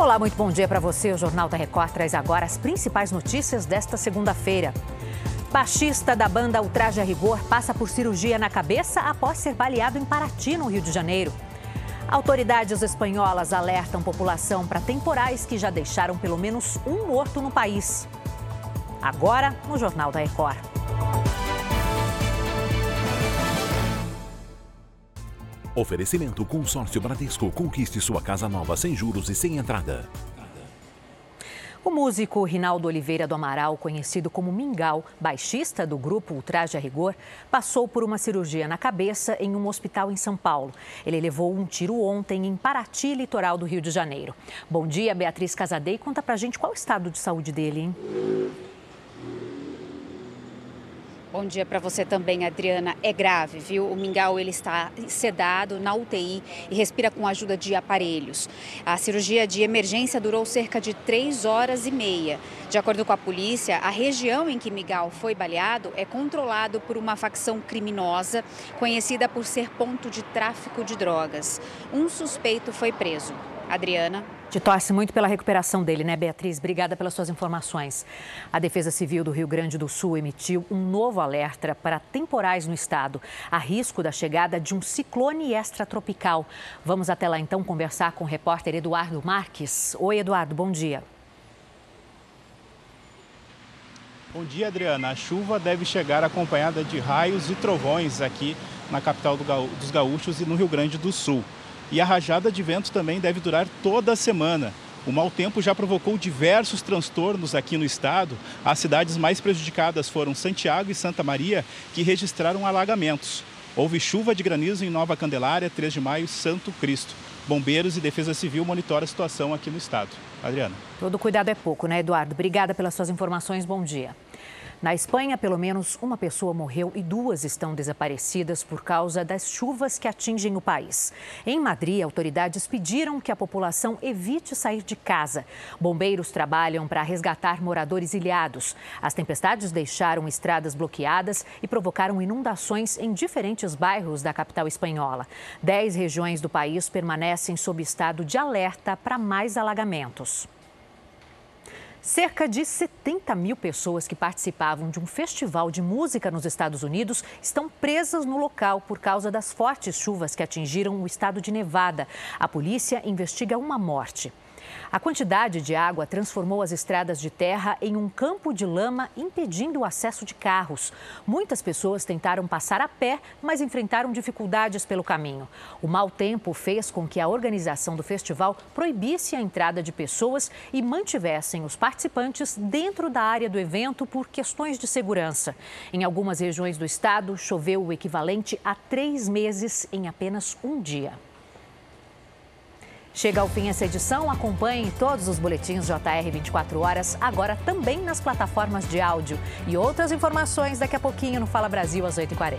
Olá, muito bom dia para você. O Jornal da Record traz agora as principais notícias desta segunda-feira. Baixista da banda Ultraje a Rigor passa por cirurgia na cabeça após ser baleado em Paraty, no Rio de Janeiro. Autoridades espanholas alertam população para temporais que já deixaram pelo menos um morto no país. Agora, no Jornal da Record. Oferecimento Consórcio Bradesco. Conquiste sua casa nova sem juros e sem entrada. O músico Rinaldo Oliveira do Amaral, conhecido como Mingau, baixista do grupo Ultraje a Rigor, passou por uma cirurgia na cabeça em um hospital em São Paulo. Ele levou um tiro ontem em Paraty, litoral do Rio de Janeiro. Bom dia, Beatriz Casadei. Conta pra gente qual o estado de saúde dele, hein? Bom dia para você também, Adriana. É grave, viu? O Mingau ele está sedado na UTI e respira com a ajuda de aparelhos. A cirurgia de emergência durou cerca de três horas e meia. De acordo com a polícia, a região em que Mingau foi baleado é controlado por uma facção criminosa conhecida por ser ponto de tráfico de drogas. Um suspeito foi preso. Adriana. Te torce muito pela recuperação dele, né, Beatriz? Obrigada pelas suas informações. A Defesa Civil do Rio Grande do Sul emitiu um novo alerta para temporais no estado, a risco da chegada de um ciclone extratropical. Vamos até lá então conversar com o repórter Eduardo Marques. Oi, Eduardo, bom dia. Bom dia, Adriana. A chuva deve chegar acompanhada de raios e trovões aqui na capital dos gaúchos e no Rio Grande do Sul. E a rajada de vento também deve durar toda a semana. O mau tempo já provocou diversos transtornos aqui no estado. As cidades mais prejudicadas foram Santiago e Santa Maria, que registraram alagamentos. Houve chuva de granizo em Nova Candelária, 3 de maio, Santo Cristo. Bombeiros e Defesa Civil monitoram a situação aqui no estado. Adriana. Todo cuidado é pouco, né, Eduardo? Obrigada pelas suas informações. Bom dia. Na Espanha, pelo menos uma pessoa morreu e duas estão desaparecidas por causa das chuvas que atingem o país. Em Madrid, autoridades pediram que a população evite sair de casa. Bombeiros trabalham para resgatar moradores ilhados. As tempestades deixaram estradas bloqueadas e provocaram inundações em diferentes bairros da capital espanhola. Dez regiões do país permanecem sob estado de alerta para mais alagamentos. Cerca de 70 mil pessoas que participavam de um festival de música nos Estados Unidos estão presas no local por causa das fortes chuvas que atingiram o estado de Nevada. A polícia investiga uma morte. A quantidade de água transformou as estradas de terra em um campo de lama, impedindo o acesso de carros. Muitas pessoas tentaram passar a pé, mas enfrentaram dificuldades pelo caminho. O mau tempo fez com que a organização do festival proibisse a entrada de pessoas e mantivessem os participantes dentro da área do evento por questões de segurança. Em algumas regiões do estado, choveu o equivalente a três meses em apenas um dia. Chega ao fim essa edição. Acompanhe todos os boletins JR 24 horas, agora também nas plataformas de áudio. E outras informações daqui a pouquinho no Fala Brasil às 8h40.